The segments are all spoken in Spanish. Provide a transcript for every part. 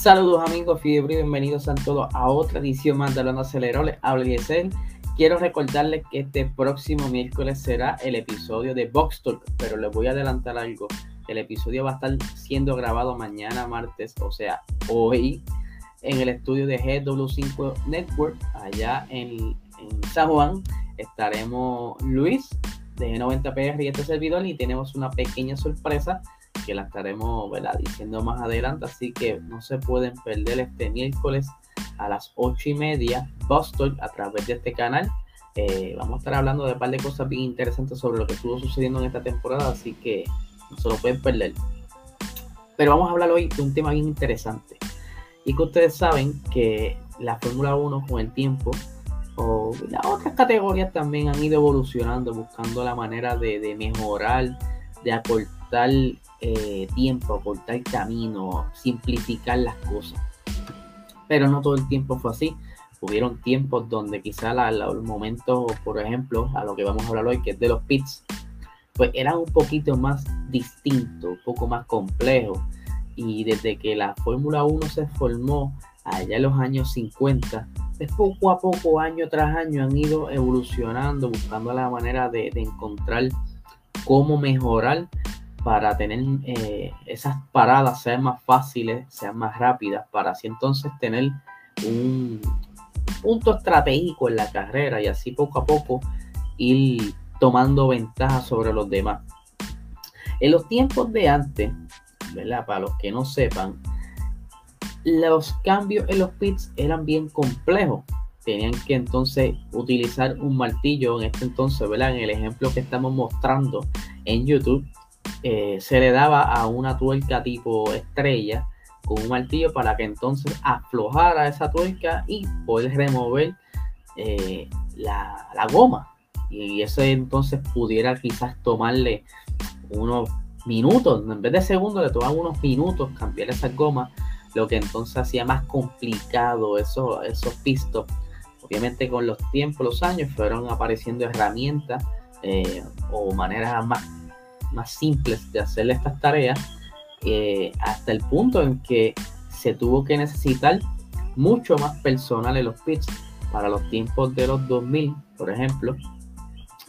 Saludos amigos, fiebre, bienvenidos a todos a otra edición más de Hablando Aceleró. Les habla Quiero recordarles que este próximo miércoles será el episodio de Box Talk, pero les voy a adelantar algo. El episodio va a estar siendo grabado mañana martes, o sea, hoy, en el estudio de GW5 Network, allá en, en San Juan. Estaremos Luis de 90PR y este servidor y tenemos una pequeña sorpresa que la estaremos diciendo más adelante, así que no se pueden perder este miércoles a las 8 y media Boston a través de este canal. Eh, vamos a estar hablando de un par de cosas bien interesantes sobre lo que estuvo sucediendo en esta temporada, así que no se lo pueden perder. Pero vamos a hablar hoy de un tema bien interesante. Y que ustedes saben que la Fórmula 1 con el tiempo o las otras categorías también han ido evolucionando, buscando la manera de, mejorar, de acortar eh, tiempo, cortar camino, simplificar las cosas. Pero no todo el tiempo fue así. Hubieron tiempos donde quizá los momentos, por ejemplo, a lo que vamos a hablar hoy, que es de los pits, pues eran un poquito más distintos, un poco más complejos. Y desde que la Fórmula 1 se formó allá en los años 50, pues poco a poco, año tras año, han ido evolucionando, buscando la manera de encontrar cómo mejorar para tener eh, esas paradas sean más fáciles, sean más rápidas, para así entonces tener un punto estratégico en la carrera y así poco a poco ir tomando ventaja sobre los demás. En los tiempos de antes, ¿verdad? Para los que no sepan, los cambios en los pits eran bien complejos. Tenían que entonces utilizar un martillo en este entonces, ¿verdad? En el ejemplo que estamos mostrando en YouTube, eh, se le daba a una tuerca tipo estrella con un martillo para que entonces aflojara esa tuerca y poder remover eh, la, goma. Y eso entonces pudiera quizás tomarle unos minutos, en vez de segundos, le tomaban unos minutos cambiar esa goma, lo que entonces hacía más complicado eso, esos pistos. Obviamente con los tiempos, los años, fueron apareciendo herramientas eh, o maneras más más simples de hacer estas tareas, eh, hasta el punto en que se tuvo que necesitar mucho más personal en los pits para los tiempos de los 2000, por ejemplo,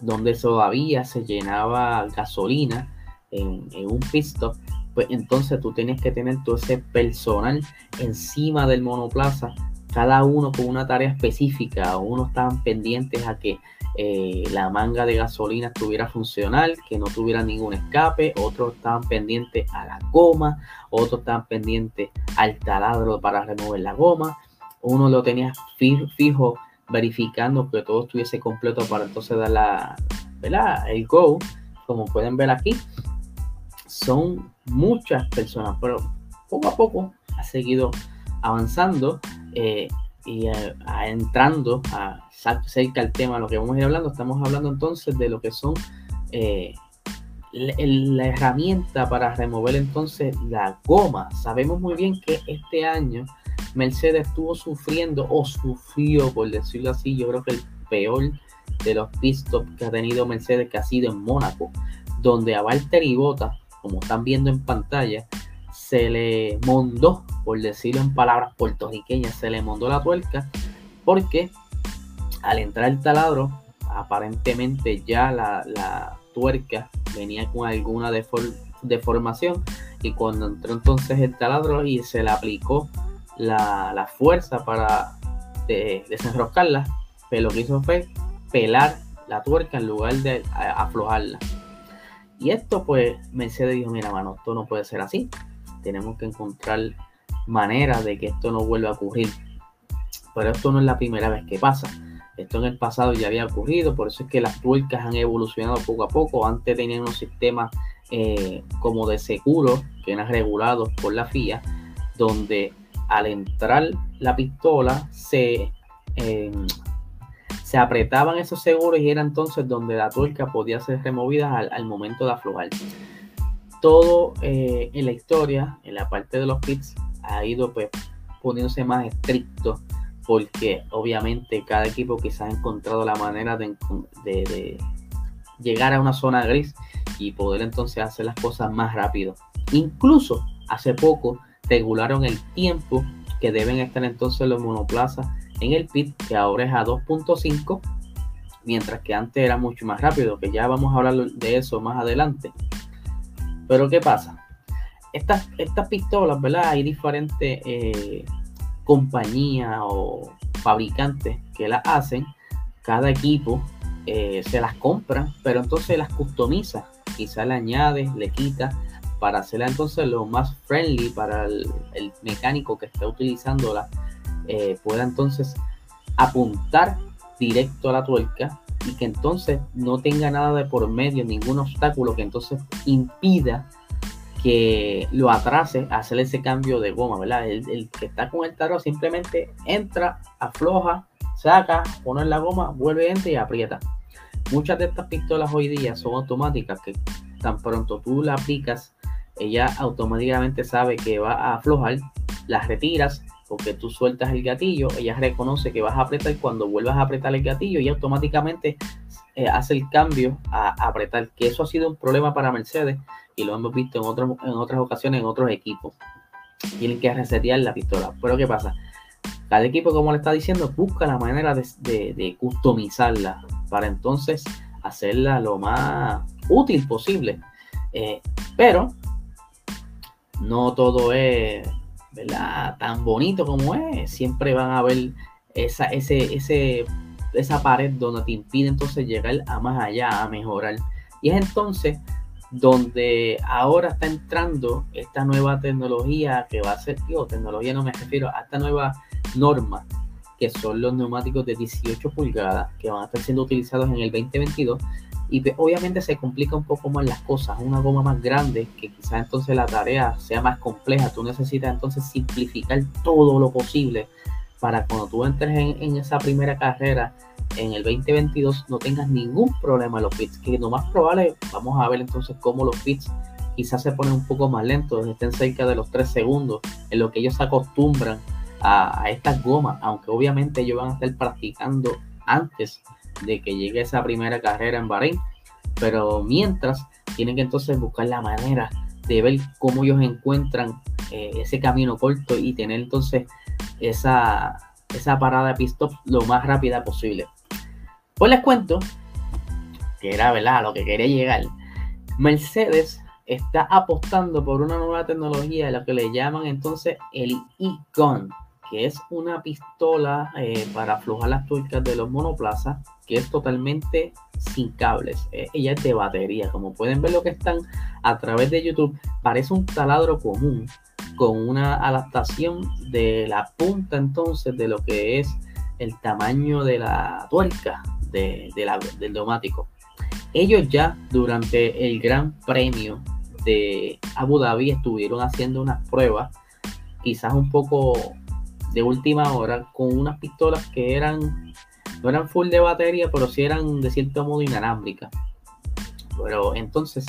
donde todavía se llenaba gasolina en, un pit stop, pues entonces tú tienes que tener todo ese personal encima del monoplaza, cada uno con una tarea específica, unos estaban pendientes a que eh, la manga de gasolina estuviera funcional, que no tuviera ningún escape, otros estaban pendientes a la goma, otros estaban pendientes al taladro para remover la goma, uno lo tenía fijo, verificando que todo estuviese completo para entonces dar la, ¿verdad? el go, como pueden ver aquí. Son muchas personas, pero poco a poco ha seguido avanzando. Eh, y eh, entrando a cerca el tema, lo que vamos a ir hablando, estamos hablando entonces de lo que son eh, la, herramienta para remover entonces la goma. Sabemos muy bien que este año Mercedes estuvo sufriendo o sufrió, por decirlo así, yo creo que el peor de los pit que ha tenido Mercedes, que ha sido en Mónaco, donde a Valtteri Bottas, como están viendo en pantalla, se le mondó, por decirlo en palabras puertorriqueñas, se le mondó la tuerca porque al entrar el taladro, aparentemente ya la, tuerca venía con alguna deformación y cuando entró entonces el taladro y se le aplicó la, fuerza para desenroscarla, pero pues lo que hizo fue pelar la tuerca en lugar de aflojarla. Y esto pues Mercedes dijo, mira mano, esto no puede ser así tenemos que encontrar maneras de que esto no vuelva a ocurrir. Pero esto no es la primera vez que pasa. Esto en el pasado ya había ocurrido, por eso es que las tuercas han evolucionado poco a poco. Antes tenían unos sistemas eh, como de seguro que eran regulados por la FIA, donde al entrar la pistola se, em, se apretaban esos seguros y era entonces donde la tuerca podía ser removida al, al momento de aflojar todo eh, en la historia, en la parte de los pits, ha ido pues poniéndose más estricto porque obviamente cada equipo quizás ha encontrado la manera de, llegar a una zona gris y poder entonces hacer las cosas más rápido. Incluso hace poco regularon el tiempo que deben estar entonces los monoplazas en el pit, que ahora es a 2.5, mientras que antes era mucho más rápido, que ya vamos a hablar de eso más adelante. Pero ¿qué pasa? Estas, estas pistolas, ¿verdad? Hay diferentes eh, compañías o fabricantes que las hacen. Cada equipo eh, se las compra, pero entonces las customiza. Quizá le añade, le quita para hacerla entonces lo más friendly para el, mecánico que está utilizándola. Eh, pueda entonces apuntar directo a la tuerca y que entonces no tenga nada de por medio, ningún obstáculo que entonces impida que lo atrase a hacer ese cambio de goma, ¿verdad? El, que está con el tarot simplemente entra, afloja, saca, pone la goma, vuelve, entra y aprieta. Muchas de estas pistolas hoy día son automáticas que tan pronto tú la aplicas, ella automáticamente sabe que va a aflojar, las retiras, porque tú sueltas el gatillo, ella reconoce que vas a apretar cuando vuelvas a apretar el gatillo y automáticamente eh, hace el cambio a, apretar, que eso ha sido un problema para Mercedes y lo hemos visto en, otras ocasiones en otros equipos. Tienen que resetear la pistola. Pero ¿qué pasa? Cada equipo, como le está diciendo, busca la manera de, de customizarla para entonces hacerla lo más útil posible. Eh, pero no todo es tan bonito como es, siempre van a ver esa, ese, ese, esa pared donde te impide entonces llegar a más allá, a mejorar. Y es entonces donde ahora está entrando esta nueva tecnología que va a ser, tío, tecnología no me refiero a esta nueva norma, que son los neumáticos de 18 pulgadas, que van a estar siendo utilizados en el 2022 y obviamente se complica un poco más las cosas. Una goma más grande, que quizás entonces la tarea sea más compleja. Tú necesitas entonces simplificar todo lo posible para cuando tú entres en, esa primera carrera en el 2022 no tengas ningún problema en los pits. Que lo más probable, vamos a ver entonces cómo los pits quizás se ponen un poco más lentos, estén cerca de los 3 segundos, en lo que ellos se acostumbran a, a estas gomas, aunque obviamente ellos van a estar practicando antes de que llegue esa primera carrera en Bahrein. Pero mientras, tienen que entonces buscar la manera de ver cómo ellos encuentran eh, ese camino corto y tener entonces esa, esa parada de pit stop lo más rápida posible. Pues les cuento que era verdad lo que quería llegar. Mercedes está apostando por una nueva tecnología, lo que le llaman entonces el e-gun que es una pistola eh, para aflojar las tuercas de los monoplazas, que es totalmente sin cables. Eh, ella es de batería. Como pueden ver lo que están a través de YouTube, parece un taladro común con una adaptación de la punta entonces de lo que es el tamaño de la tuerca de, del neumático. Ellos ya durante el Gran Premio de Abu Dhabi estuvieron haciendo unas pruebas, quizás un poco de última hora con unas pistolas que eran no eran full de batería, pero sí eran de cierto modo inalámbricas. Pero entonces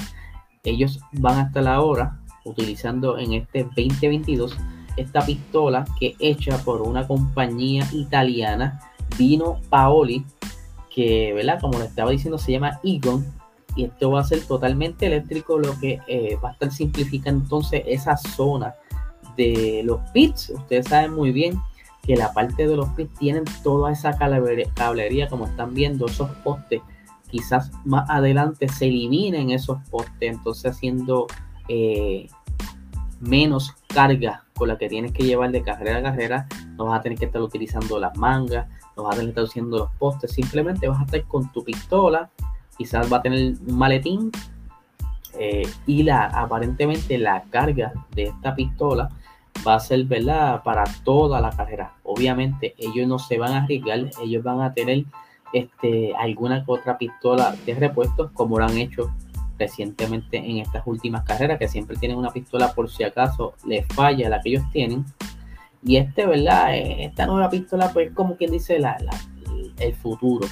ellos van hasta la hora utilizando en este 2022 esta pistola que hecha por una compañía italiana, Dino Paoli, que, ¿verdad? Como le estaba diciendo, se llama Egon. Y esto va a ser totalmente eléctrico, lo que eh, va a estar simplificando entonces esa zona de los pits, ustedes saben muy bien que la parte de los pits tienen toda esa cablería, como están viendo, esos postes. Quizás más adelante se eliminen esos postes, entonces haciendo eh, menos carga con la que tienes que llevar de carrera a carrera. No vas a tener que estar utilizando las mangas, no vas a tener que estar usando los postes, simplemente vas a estar con tu pistola. Quizás va a tener un maletín eh, y la aparentemente la carga de esta pistola va a ser verdad para toda la carrera. Obviamente ellos no se van a arriesgar, ellos van a tener este, alguna otra pistola de repuestos como lo han hecho recientemente en estas últimas carreras, que siempre tienen una pistola por si acaso les falla la que ellos tienen. Y este, ¿verdad? Eh, esta nueva pistola, pues como quien dice, la, el futuro.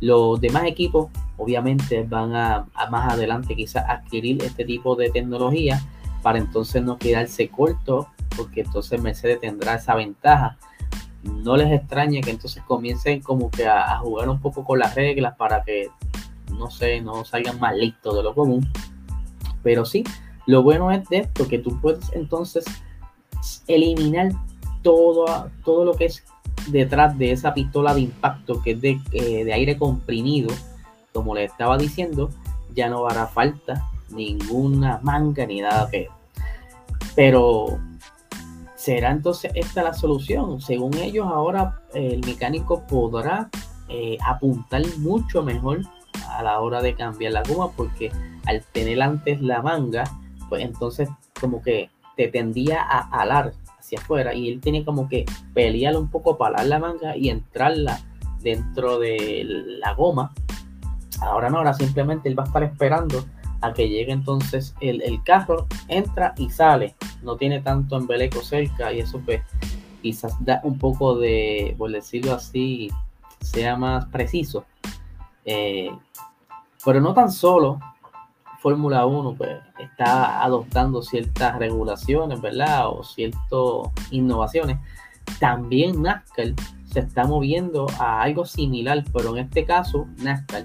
Los demás equipos, obviamente, van a, a más adelante quizás adquirir este tipo de tecnología para entonces no quedarse corto porque entonces Mercedes tendrá esa ventaja. No les extrañe que entonces comiencen como que a, jugar un poco con las reglas para que, no sé, no salgan más listos de lo común. Pero sí, lo bueno es de esto, que tú puedes entonces eliminar todo, todo lo que es detrás de esa pistola de impacto que es de, eh, de aire comprimido, como le estaba diciendo, ya no hará falta ninguna manga ni nada que. Pero ¿será entonces esta la solución? Según ellos, ahora el mecánico podrá eh, apuntar mucho mejor a la hora de cambiar la goma porque al tener antes la manga, pues entonces como que te tendía a alar hacia afuera y él tiene como que pelear un poco para la manga y entrarla dentro de la goma. Ahora no, ahora simplemente él va a estar esperando a que llegue entonces el, el carro, entra y sale. No tiene tanto embeleco cerca y eso pues quizás da un poco de, por decirlo así, sea más preciso. Eh, pero no tan solo Fórmula 1 pues, está adoptando ciertas regulaciones, ¿verdad? O ciertas innovaciones. También NASCAR se está moviendo a algo similar, pero en este caso NASCAR,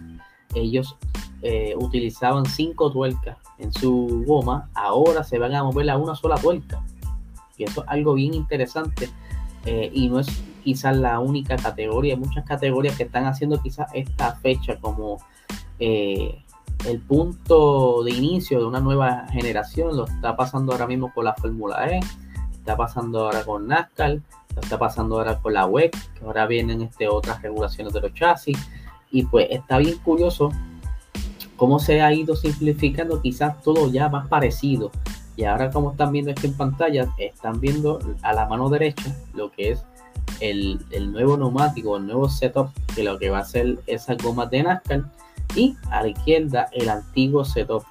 ellos eh, utilizaban cinco tuercas en su goma, ahora se van a mover a una sola tuerca. Y eso es algo bien interesante. Eh, y no es quizás la única categoría, muchas categorías que están haciendo quizás esta fecha como eh, el punto de inicio de una nueva generación, lo está pasando ahora mismo con la Fórmula E, está pasando ahora con NASCAR, lo está pasando ahora con la WEC, que ahora vienen este, otras regulaciones de los chasis, y pues está bien curioso cómo se ha ido simplificando quizás todo ya más parecido. Y ahora como están viendo esto en pantalla, están viendo a la mano derecha lo que es el, nuevo neumático, el nuevo setup de lo que va a ser esa goma de NASCAR y a la izquierda el antiguo setup.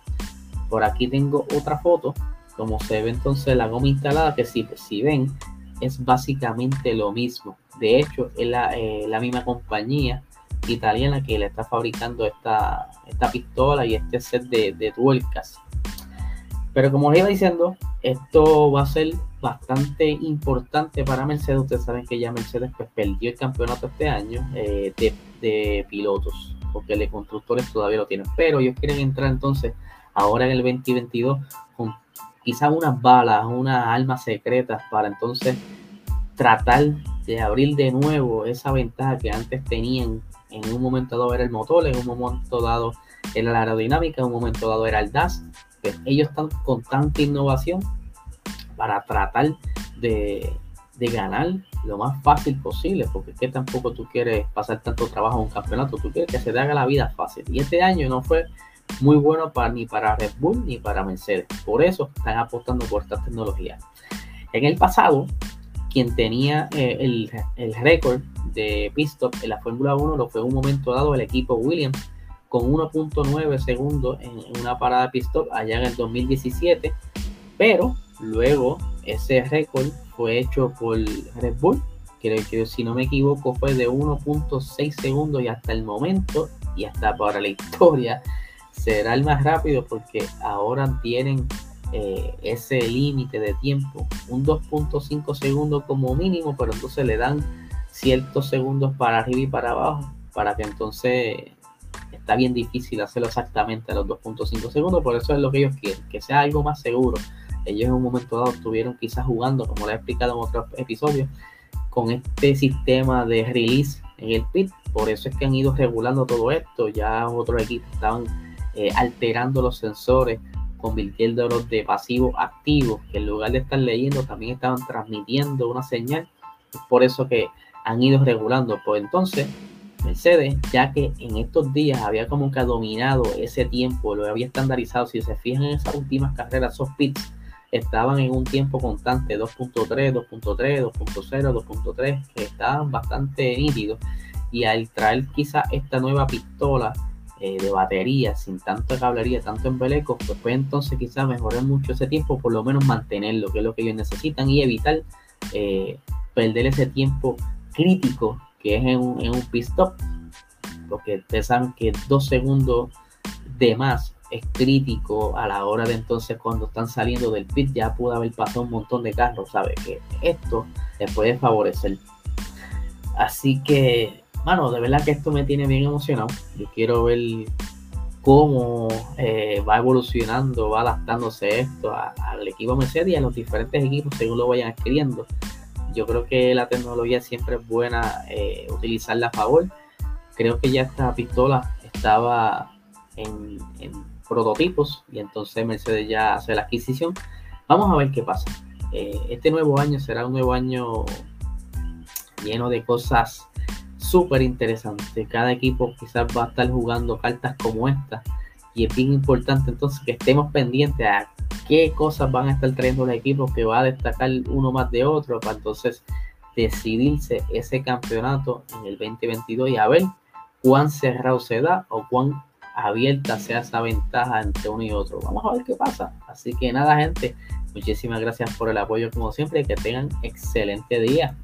Por aquí tengo otra foto, como se ve entonces la goma instalada, que si, si ven es básicamente lo mismo. De hecho, es la, eh, misma compañía italiana que le está fabricando esta, esta pistola y este set de, de tuercas. Pero como les iba diciendo, esto va a ser bastante importante para Mercedes. Ustedes saben que ya Mercedes pues, perdió el campeonato este año eh, de, pilotos, porque de constructores todavía lo tienen. Pero ellos quieren entrar entonces ahora en el 2022 con quizás unas balas, unas armas secretas para entonces tratar de abrir de nuevo esa ventaja que antes tenían. En un momento dado era el motor, en un momento dado era la aerodinámica, en un momento dado era el DAS. Pues ellos están con tanta innovación para tratar de, ganar lo más fácil posible, porque es que tampoco tú quieres pasar tanto trabajo en un campeonato, tú quieres que se te haga la vida fácil. Y este año no fue muy bueno para, ni para Red Bull ni para Mercedes. Por eso están apostando por esta tecnología. En el pasado, quien tenía eh, el, récord de pit stop en la Fórmula 1 lo fue en un momento dado el equipo Williams con 1.9 segundos en, una parada de pit stop allá en el 2017, pero Luego, ese récord fue hecho por Red Bull, que, si no me equivoco fue de 1.6 segundos y hasta el momento, y hasta para la historia, será el más rápido porque ahora tienen eh, ese límite de tiempo, un 2.5 segundos como mínimo, pero entonces le dan ciertos segundos para arriba y para abajo, para que entonces está bien difícil hacerlo exactamente a los 2.5 segundos, por eso es lo que ellos quieren, que sea algo más seguro ellos en un momento dado estuvieron quizás jugando, como les he explicado en otros episodios, con este sistema de release en el pit. Por eso es que han ido regulando todo esto. Ya otros equipos estaban eh, alterando los sensores, convirtiéndolos de pasivo a activo, que en lugar de estar leyendo también estaban transmitiendo una señal. por eso que han ido regulando. Pues entonces, Mercedes, ya que en estos días había como que dominado ese tiempo, lo había estandarizado. Si se fijan en esas últimas carreras, esos pits estaban en un tiempo constante 2.3, 2.3, 2.0, 2.3, que estaban bastante nítidos. Y al traer quizá esta nueva pistola eh, de batería sin tanta cablería, tanto en pues puede entonces quizá mejorar mucho ese tiempo, por lo menos mantenerlo, que es lo que ellos necesitan, y evitar eh, perder ese tiempo crítico que es en un, en un pit stop. Porque ustedes saben que dos segundos de más es crítico a la hora de entonces cuando están saliendo del pit ya pudo haber pasado un montón de carros, sabe que esto les puede favorecer. Así que, bueno, de verdad que esto me tiene bien emocionado. Yo quiero ver cómo eh, va evolucionando, va adaptándose esto al equipo Mercedes y a los diferentes equipos según lo vayan adquiriendo. Yo creo que la tecnología siempre es buena eh, utilizarla a favor. Creo que ya esta pistola estaba en, prototipos y entonces Mercedes ya hace la adquisición. Vamos a ver qué pasa. Eh, este nuevo año será un nuevo año lleno de cosas súper interesantes. Cada equipo quizás va a estar jugando cartas como esta y es bien importante entonces que estemos pendientes a qué cosas van a estar trayendo los equipos que va a destacar uno más de otro para entonces decidirse ese campeonato en el 2022 y a ver cuán cerrado se da o cuán abierta sea esa ventaja entre uno y otro. Vamos a ver qué pasa. Así que nada, gente, muchísimas gracias por el apoyo como siempre y que tengan excelente día.